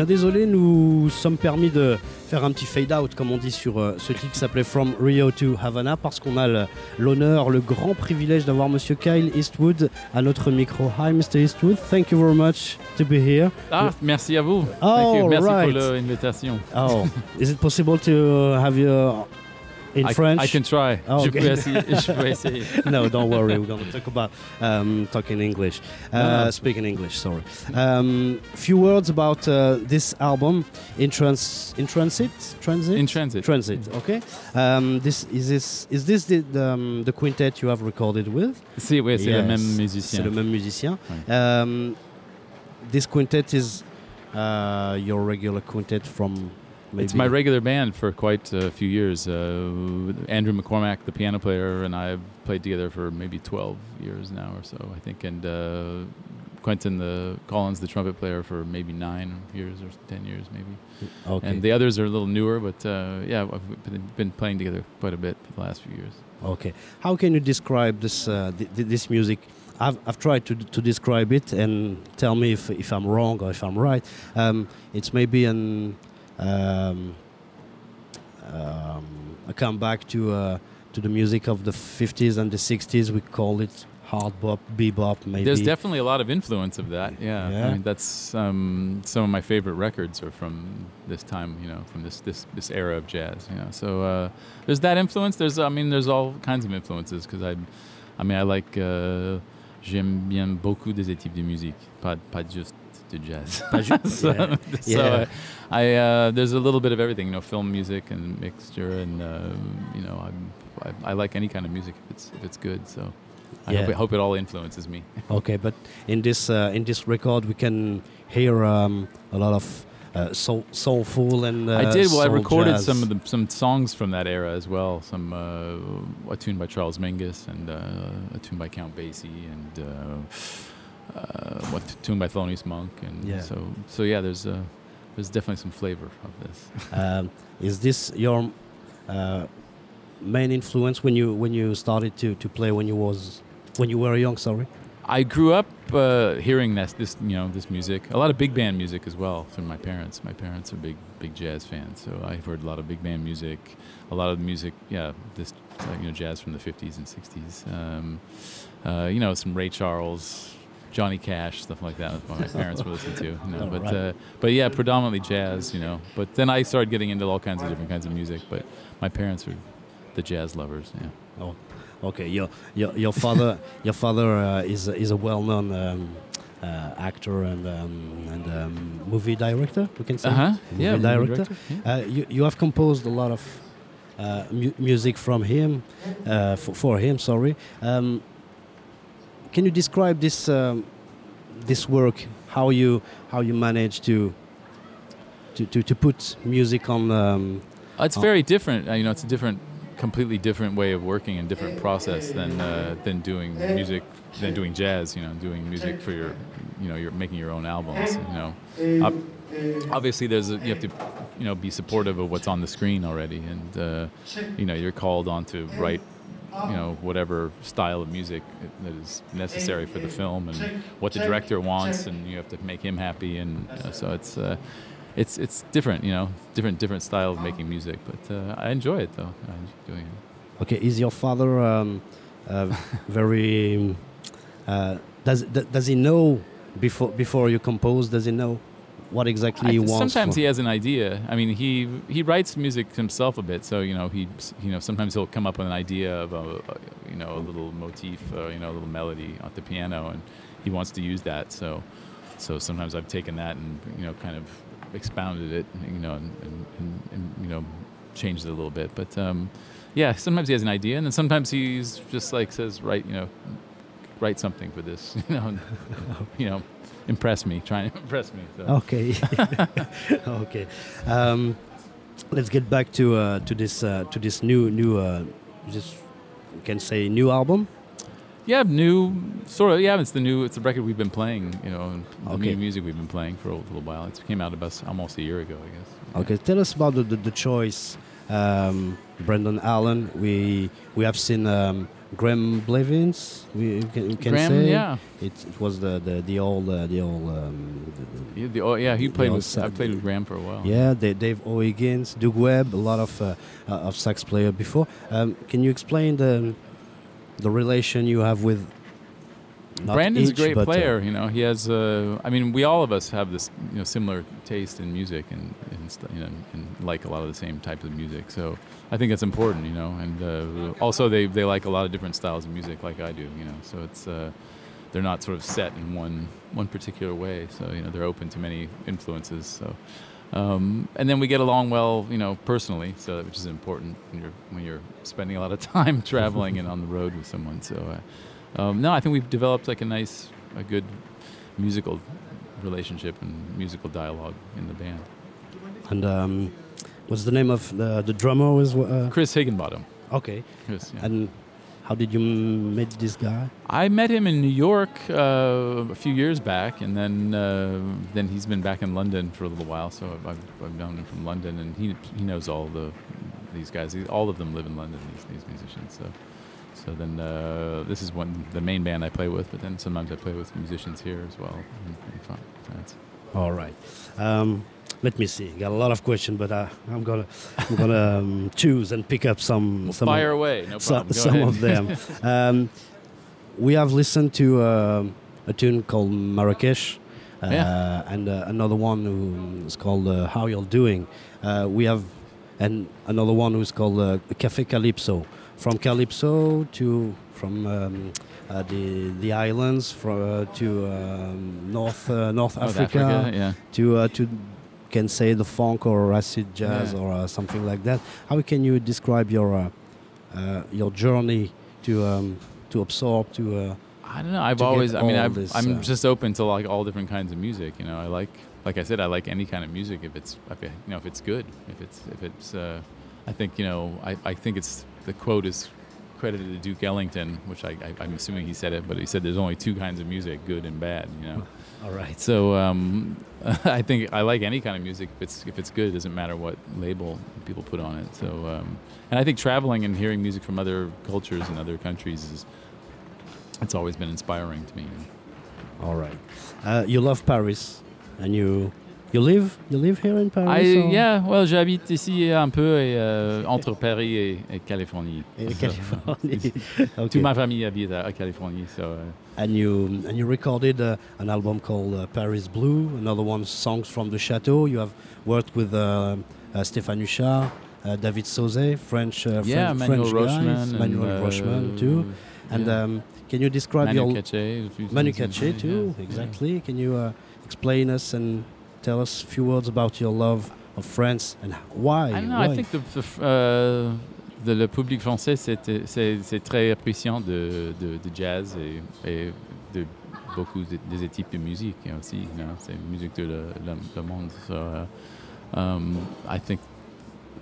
Bien désolé, nous sommes permis de faire un petit fade out, comme on dit sur euh, ce titre qui s'appelait From Rio to Havana, parce qu'on a l'honneur, le grand privilège d'avoir Monsieur Kyle Eastwood à notre micro. Hi, Mr. Eastwood, thank you very much to be here. Ah, merci à vous. Oh, Thank you. Merci right. pour l'invitation. Oh, is it possible to have you uh, in I, French? I can try. Oh, okay. peux essayer, je essayer. no, don't worry. We're going to talk about um, talking English, uh, Ah. speaking English. Sorry. Um, few words about uh, this album in trans in transit transit In transit. transit. Okay. Um, this is this is this the the, um, the quintet you have recorded with? C'est ouais, c'est le Yes. même C'est musicien. le même musicien. Um, this quintet is uh, your regular quintet from. It's my regular band for quite a few years. Uh, Andrew McCormack, the piano player, and I have played together for maybe 12 years now or so, I think. And uh, Quentin the Collins, the trumpet player, for maybe nine years or 10 years, maybe. Okay. And the others are a little newer, but uh, yeah, I've been- playing together quite a bit for the last few years. Okay. How can you describe this uh, th- this music? I've, I've tried to, to describe it and tell me if, if I'm wrong or if I'm right. Um, it's maybe an um, um, a comeback to uh, to the music of the 50s and the 60s. We call it hard bop, bebop, maybe. There's definitely a lot of influence of that. Yeah, Yeah. I mean that's um, some of my favorite records are from this time. You know, from this this this era of jazz. You know, so uh, there's that influence. There's I mean there's all kinds of influences because I, I mean I like uh, j'aime bien beaucoup des types de musique, pas pas juste de jazz. So yeah. so Yeah. I, uh, there's a little bit of everything. You know, film music and mixture, and uh, you know I, I like any kind of music if it's if it's good. So. I hope, Yeah. it, hope it all influences me. Okay, but in this uh, in this record we can hear um, a lot of uh, soul, soulful and uh, I did. Well, I recorded jazz. some of the some songs from that era as well. Some uh, a tune by Charles Mingus and uh, a tune by Count Basie and uh, what tune by Thelonious Monk and Yeah. so so yeah. There's uh, there's definitely some flavor of this. Um, is this your uh, main influence when you when you started to, to play when you was when you were young? Sorry. I grew up uh, hearing this, this, you know, this music. A lot of big band music as well from my parents. My parents are big, big jazz fans, so I've heard a lot of big band music. A lot of music, yeah, this, uh, you know, jazz from the '50s and '60s. Um, uh, you know, some Ray Charles, Johnny Cash, stuff like that. What my parents were listening to. You know, but Right. uh, but yeah, predominantly jazz. You know, but then I started getting into all kinds of different kinds of music. But my parents were the jazz lovers. Yeah. Oh, okay. Your your, your father your father uh, is a- is a well known um, uh, actor and um, and um, movie director. We can say. Uh huh. Movie Yeah. movie director. director, yeah. Uh, you, you have composed a lot of uh, mu- music from him, uh, for, for him. Sorry. Can you describe this um, this work? How you how you manage to to, to, to put music on? Um, Uh, It's Oh. very different. Uh, you know, it's a different, completely different way of working and different process than uh, than doing music, than doing jazz. You know, doing music for your, you know, you're making your own albums. You know, Ob- obviously there's a, you have to, you know, be supportive of what's on the screen already, and uh, you know, you're called on to write. You know, whatever style of music that is necessary for the film, and what the director wants, and you have to make him happy, and uh, so it's uh, it's it's different, you know, different different style of making music. But uh, I enjoy it though. I enjoy doing it. okay, is your father um, uh, very? Uh, does does he know before before you compose? Does he know what exactly he wants? sometimes for- he has an idea. I mean, he he writes music himself a bit, so you know he you know sometimes he'll come up with an idea of a, you know a little motif, uh, you know, a little melody on the piano, and he wants to use that. So so sometimes I've taken that and you know kind of expounded it, you know, and, and, and, and you know changed it a little bit. But um, yeah, sometimes he has an idea, and then sometimes he's just like says, write you know write something for this, you know, and, you know, impress me, try and impress me. So. Okay. okay. Um, let's get back to uh, to this uh, to this new new uh, you can say new album. Yeah, new sort of. Yeah, it's the new. It's the record we've been playing. You know, the Okay. new music we've been playing for a little while. It came out about almost a year ago, I guess. Okay, tell us about the, the, the choice, um, Brendan Allen. We we have seen um, Graham Blevins. We, we can, we can Graham, say yeah, it, it was the the, the old uh, the old um, the- yeah, the, yeah. He played with. I played with Graham for a while. yeah, Da- Dave O'Higgins, Doug Webb, a lot of uh, uh, of sax player before. Um, can you explain the the relation you have with? Brandon's each, a great uh, player. You know, he has. Uh, I mean, we all of us have this, you know, similar taste in music and and you know, and like a lot of the same types of music. So I think it's important, you know. And uh, also, they they like a lot of different styles of music, like I do. You know, so it's. Uh, they're not sort of set in one one particular way, so you know they're open to many influences. So, um, and then we get along well, you know, personally, so which is important when you're when you're spending a lot of time traveling and on the road with someone. So, uh, um, no, I think we've developed like a nice, a good musical relationship and musical dialogue in the band. And um, what's the name of the the drummer? Was uh, Chris Higginbottom. okay. Yeah. And how did you meet this guy? I met him in New York uh, a few years back, and then uh, then he's been back in London for a little while. So I've, I've, I've known him from London, and he he knows all the these guys. He, all of them live in London. These these musicians. So so then uh, this is one the main band I play with, but then sometimes I play with musicians here as well in, in France. All right. Um, let me see. Got a lot of questions, but uh, I'm gonna I'm gonna um, choose and pick up some Well, some fire of, away, no problem. Some ahead. of them. um, we have listened to um a tune called Marrakesh. Uh, Yeah. and uh, another one who is called uh, How You're Doing. Uh, we have and another one who's called uh, Cafe Calypso. From Calypso to from um, uh, the the islands from uh, to um, North uh, North South Africa, yeah. to uh, to can say the funk or acid jazz Yeah. or uh, something like that. How can you describe your uh, uh, your journey to um, to absorb to uh, I don't know. I've always. I mean, I've, this, I'm uh, just open to like all different kinds of music. You know, I like, like I said, I like any kind of music if it's, if you know, if it's good, if it's, if it's. Uh, I think you know, I, I think it's the quote is credited to Duke Ellington, which I, I, I'm assuming he said it, but he said there's only two kinds of music, good and bad. You know. all right? So um, I think I like any kind of music if it's if it's good. It doesn't matter what label people put on it. So um, and I think traveling and hearing music from other cultures and other countries is it's always been inspiring to me. All right. Uh, you love Paris, and you you live you live here in Paris. I, or- yeah, well, j'habite ici un peu et, euh, entre Paris et, et Californie. So, Californie. Toute okay. ma famille habite à, à Californie. So, uh, And you and you recorded uh, an album called uh, Paris Blue. Another one, Songs from the Chateau. You have worked with uh, uh, Stéphane Huchard, uh, David Sauzet, French, uh, yeah, French, Manuel French guys, Rochman. Manuel Rochman too. And yeah. um, can you describe Manu your few Manu in- too? yeah, Exactly. Can you uh, explain us and tell us a few words about your love of France and why? I know. why? I think the, uh, the- le public français c'est très appréciant de, de, de jazz et, et de beaucoup de- des types de musique aussi. You know, c'est musique de le, le, le monde. So, uh, um, I think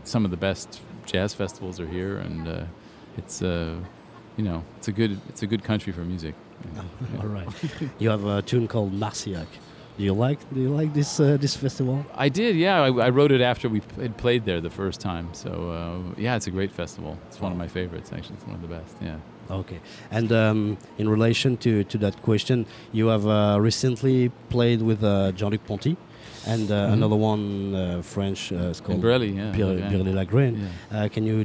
some of the best jazz festivals are here, and uh, it's uh, you know it's a good it's a good country for music. Yeah. All right. you have a tune called Marciac. Do you like Do you like this uh, this festival? I did, yeah. I, I wrote it after we had played there the first time. So uh, yeah, it's a great festival. It's one of my favorites, actually. It's one of the best. Yeah. Okay. And um, in relation to, to that question, you have uh, recently played with uh, Jean-Luc Ponty and uh, Mhm. another one uh, French uh, it's called Burley, yeah. Pierre, yeah. Pierre de Lagraine. Yeah. Uh, can you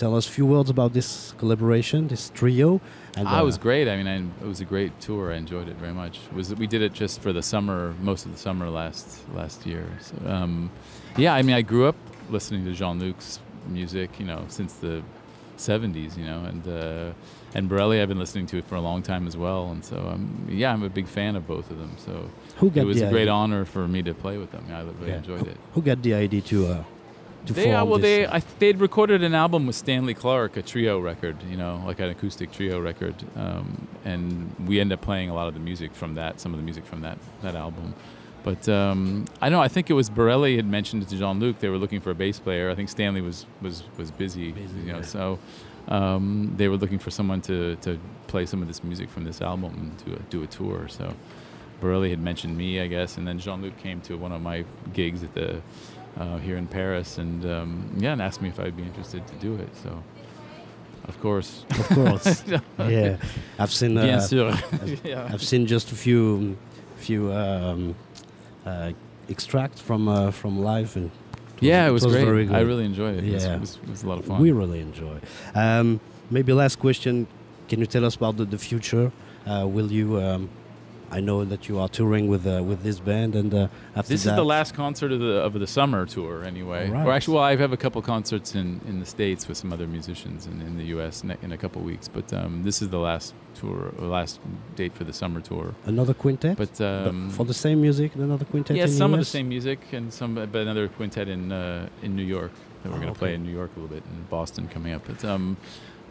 tell us a few words about this collaboration, this trio? And, Ah, it uh, was great. I mean, I, it was a great tour. I enjoyed it very much. It was we did it just for the summer, most of the summer last last year. So, um, yeah, I mean, I grew up listening to Jean Luc's music, you know, since the '70s, you know, and uh, and Borelli, I've been listening to it for a long time as well. And so, um, yeah, I'm a big fan of both of them. So who it was a great idea? honor for me to play with them. Yeah, I really Yeah. enjoyed it. Who got the idea to uh, to They, uh, form well, they I, they'd recorded an album with Stanley Clark, a trio record, you know, like an acoustic trio record, um, and we end up playing a lot of the music from that, some of the music from that that album. But um, I know I think it was Borelli had mentioned to Jean Luc they were looking for a bass player. I think Stanley was was was busy, Busy, you know, yeah. so um, they were looking for someone to to play some of this music from this album and do a, do a tour. So Borelli had mentioned me, I guess, and then Jean Luc came to one of my gigs at the uh, here in Paris, and um, yeah, and asked me if I'd be interested to do it. So of course. Of course. yeah, I've seen. Bien Uh, sûr. yeah. I've seen just a few, few um, uh, extracts from uh, from live, and Yeah, it was, great. very I really enjoyed it. It Yeah. It, was, it was a lot of fun. we really enjoy. Um, maybe last question: Can you tell us about the, the future? Uh, will you? I know that you are touring with uh, with this band, and uh, after This that, is the last concert of the of the summer tour, anyway. Right. Or actually, well, I have a couple concerts in, in the states with some other musicians in, in the U.S. in a couple weeks. But um, this is the last tour, or last date for the summer tour. another quintet. But But um, for the same music, another quintet. yeah, some of the same music and some, but another quintet in uh, in New York that we're Oh, going to play in New York a little bit and Boston coming up. But um,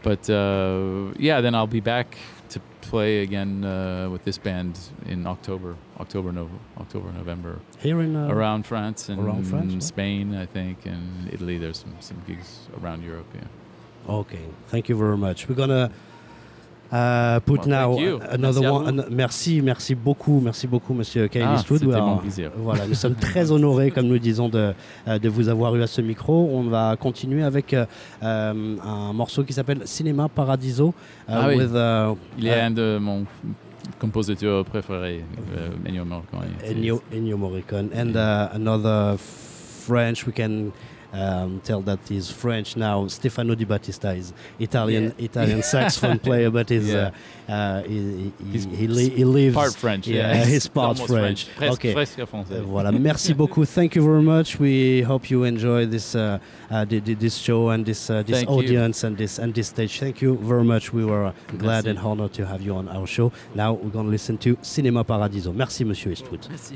but uh, yeah, then I'll be back to play again uh, with this band in October, October, no, October, November, here in uh, around France and around France, right? Spain, I think, and Italy. There's some some gigs around Europe. Yeah. Okay, thank you very much. We're gonna uh, put Well, now another Merci one. merci, merci beaucoup, merci beaucoup, Monsieur Kyle Ah, Eastwood. mon plaisir. Voilà, nous sommes très honorés, comme nous disons, de, euh, de vous avoir eu à ce micro. On va continuer avec euh, euh, un morceau qui s'appelle Cinéma Paradiso. uh, Ah oui. with, uh, Il est un de mon compositeur préféré, euh, Ennio Morricone. Ennio, Ennio Morricone. And uh, another French, we can um, tell that he's French now. Stefano Di Battista is Italian Italian saxophone player, but he's, Yeah. uh, uh, he, he, he, li- he lives Part French, Yeah, yeah. he's part French. Presque, Okay. presque français. Uh, voilà, merci beaucoup. Thank you very much. We hope you enjoy this uh, uh, this show and this uh, this Thank you. audience and this and this stage. Thank you very much. We were uh, glad Merci. and honored to have you on our show. Now we're going to listen to Cinema Paradiso. Merci, Monsieur Eastwood. Merci.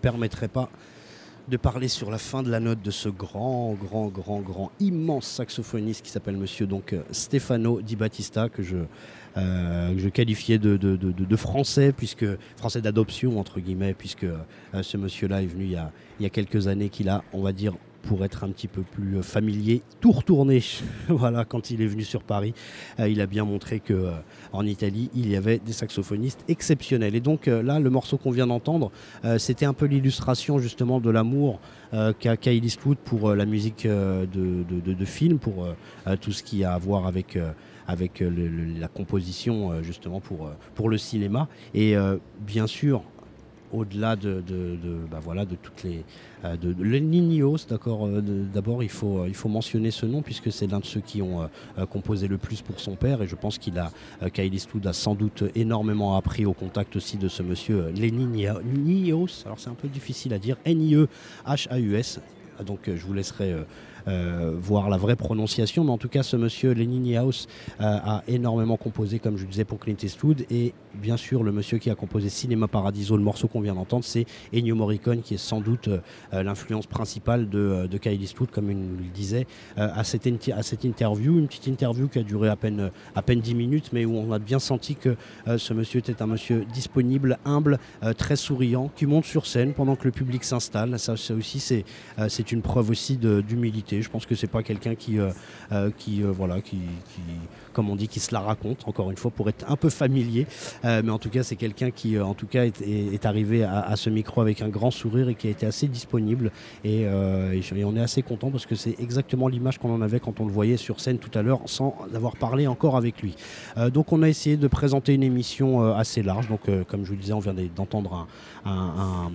permettrai pas de parler sur la fin de la note de ce grand, grand, grand, grand, immense saxophoniste qui s'appelle Monsieur donc euh, Stefano Di Battista que je euh, qualifiais de français puisque français d'adoption entre guillemets puisque euh, ce monsieur-là est venu il y a, il y a quelques années qu'il a, on va dire pour être un petit peu plus euh, familier, tout retourné. voilà, quand il est venu sur Paris, euh, il a bien montré que euh, en Italie, il y avait des saxophonistes exceptionnels. Et donc là, le morceau qu'on vient d'entendre, c'était un peu l'illustration justement de l'amour qu'a Kyle Eastwood pour la musique de, de, film, pour tout ce qui a à voir avec, la composition justement pour, le cinéma. Et bien sûr, au-delà de, bah voilà, de toutes les. euh, de, de d'accord. euh, D'abord, il faut, euh, il faut mentionner ce nom puisque c'est l'un de ceux qui ont composé le plus pour son père et je pense qu'il a, Kyle Eastwood a sans doute énormément appris au contact aussi de ce monsieur Leninios. Alors c'est un peu difficile à dire. N-I-E-H-A-U-S. Donc je vous laisserai voir la vraie prononciation, mais en tout cas ce monsieur Leniniaus euh, a énormément composé, comme je le disais, pour Clint Eastwood. Et bien sûr, le monsieur qui a composé Cinéma Paradiso, le morceau qu'on vient d'entendre, c'est Ennio Morricone, qui est sans doute euh, euh, l'influence principale de, euh, de Kyle Eastwood, comme il nous le disait, euh, à, cette à cette interview. Une petite interview qui a duré à peine, à peine 10 minutes, mais où on a bien senti que euh, ce monsieur était un monsieur disponible, humble, euh, très souriant, qui monte sur scène pendant que le public s'installe. Ça, ça aussi, c'est euh, une preuve aussi de- Je pense que c'est pas quelqu'un qui, euh, euh, qui euh, voilà, qui, comme on dit, qui se la raconte. Encore une fois, pour être un peu familier, mais en tout cas, c'est quelqu'un qui, en tout cas, est, arrivé à, ce micro avec un grand sourire et qui a été assez disponible. Et, et on est assez content parce que c'est exactement l'image qu'on en avait quand on le voyait sur scène tout à l'heure, sans avoir parlé encore avec lui. Donc, on a essayé de présenter une émission assez large. Donc, comme je vous le disais, on vient d'entendre un, un-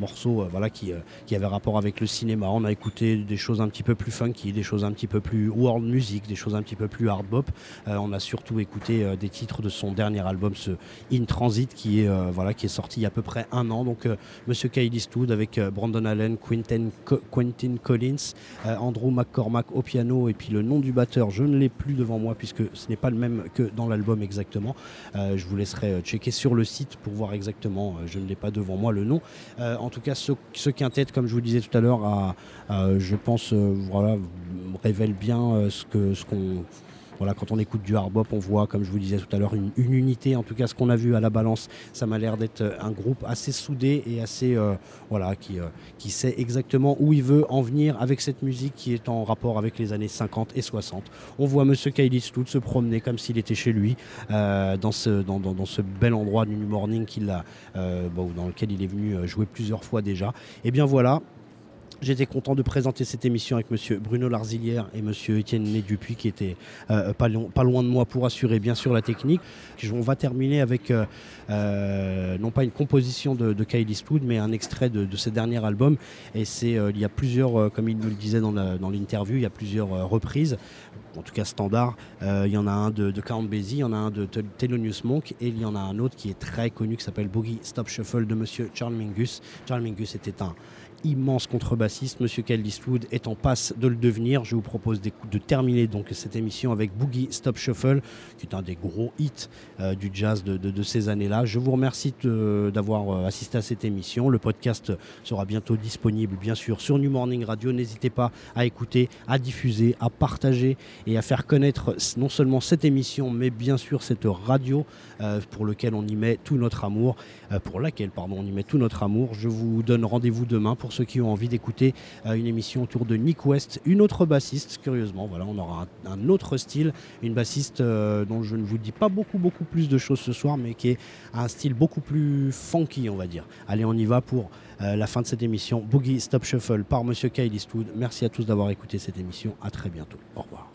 morceau, euh, voilà, qui, euh, qui avait rapport avec le cinéma. On a écouté des choses un petit peu plus funky, des choses un petit peu plus world music, des choses un petit peu plus hard bop. Euh, on a surtout écouté des titres de son dernier album, ce In Transit, qui est, voilà, qui est sorti il y a à peu près un an. Donc, Monsieur Kyle Eastwood avec Brandon Allen, Quentin, Co- Quentin Collins, Andrew McCormack au piano, et puis le nom du batteur, je ne l'ai plus devant moi puisque ce n'est pas le même que dans l'album exactement. Je vous laisserai checker sur le site pour voir exactement, je ne l'ai pas devant moi le nom. Euh, en tout cas, ce, ce quintet, comme je vous disais tout à l'heure, je pense, euh, voilà, révèle bien euh, ce ce qu'on voilà, quand on écoute du hard bop, on voit, comme je vous disais tout à l'heure, une, unité. En tout cas, ce qu'on a vu à la balance, ça m'a l'air d'être euh, un groupe assez soudé et assez, euh, voilà, qui, euh, qui sait exactement où il veut en venir avec cette musique qui est en rapport avec les années 50 et 60. On voit Monsieur Kylie Eastwood se promener comme s'il était chez lui dans, ce, bel endroit du New Morning qu'il a, dans lequel il est venu jouer plusieurs fois déjà. Et bien voilà, J'étais content de présenter cette émission avec Monsieur Bruno Larzilière et Monsieur Étienne Né Dupuis qui étaient euh, pas, lo- pas loin de moi pour assurer bien sûr la technique. On va terminer avec euh, euh, non pas une composition de, de Kyle Eastwood mais un extrait de, de ses derniers albums. Et c'est il y a plusieurs, comme il nous le disait dans l'interview, il y a plusieurs reprises en tout cas standard. Il y en a un de, de Count il y en a un de Thelonious Monk et il y en a un autre qui est très connu qui s'appelle Boogie Stop Shuffle de Monsieur Charles Mingus. Charles Mingus était un immense contrebassiste. Monsieur Cal Eastwood est en passe de le devenir. Je vous propose de terminer donc cette émission avec Boogie Stop Shuffle, qui est un des gros hits euh, du jazz de, ces années-là. Je vous remercie d'avoir euh, assisté à cette émission. Le podcast sera bientôt disponible, bien sûr, sur New Morning Radio. N'hésitez pas à écouter, à diffuser, à partager et à faire connaître non seulement cette émission, mais bien sûr cette radio euh, pour lequel on y met tout notre amour, pour laquelle pardon, on y met tout notre amour. Je vous donne rendez-vous demain pour ceux qui ont envie d'écouter euh, une émission autour de Nick West, une autre bassiste. Curieusement, voilà, on aura un, autre style, une bassiste euh, dont je ne vous dis pas beaucoup beaucoup plus de choses ce soir, mais qui est un style beaucoup plus funky, on va dire. Allez, on y va pour euh, la fin de cette émission. Boogie Stop Shuffle par Monsieur Kyle Eastwood. Merci à tous d'avoir écouté cette émission. À très bientôt. Au revoir.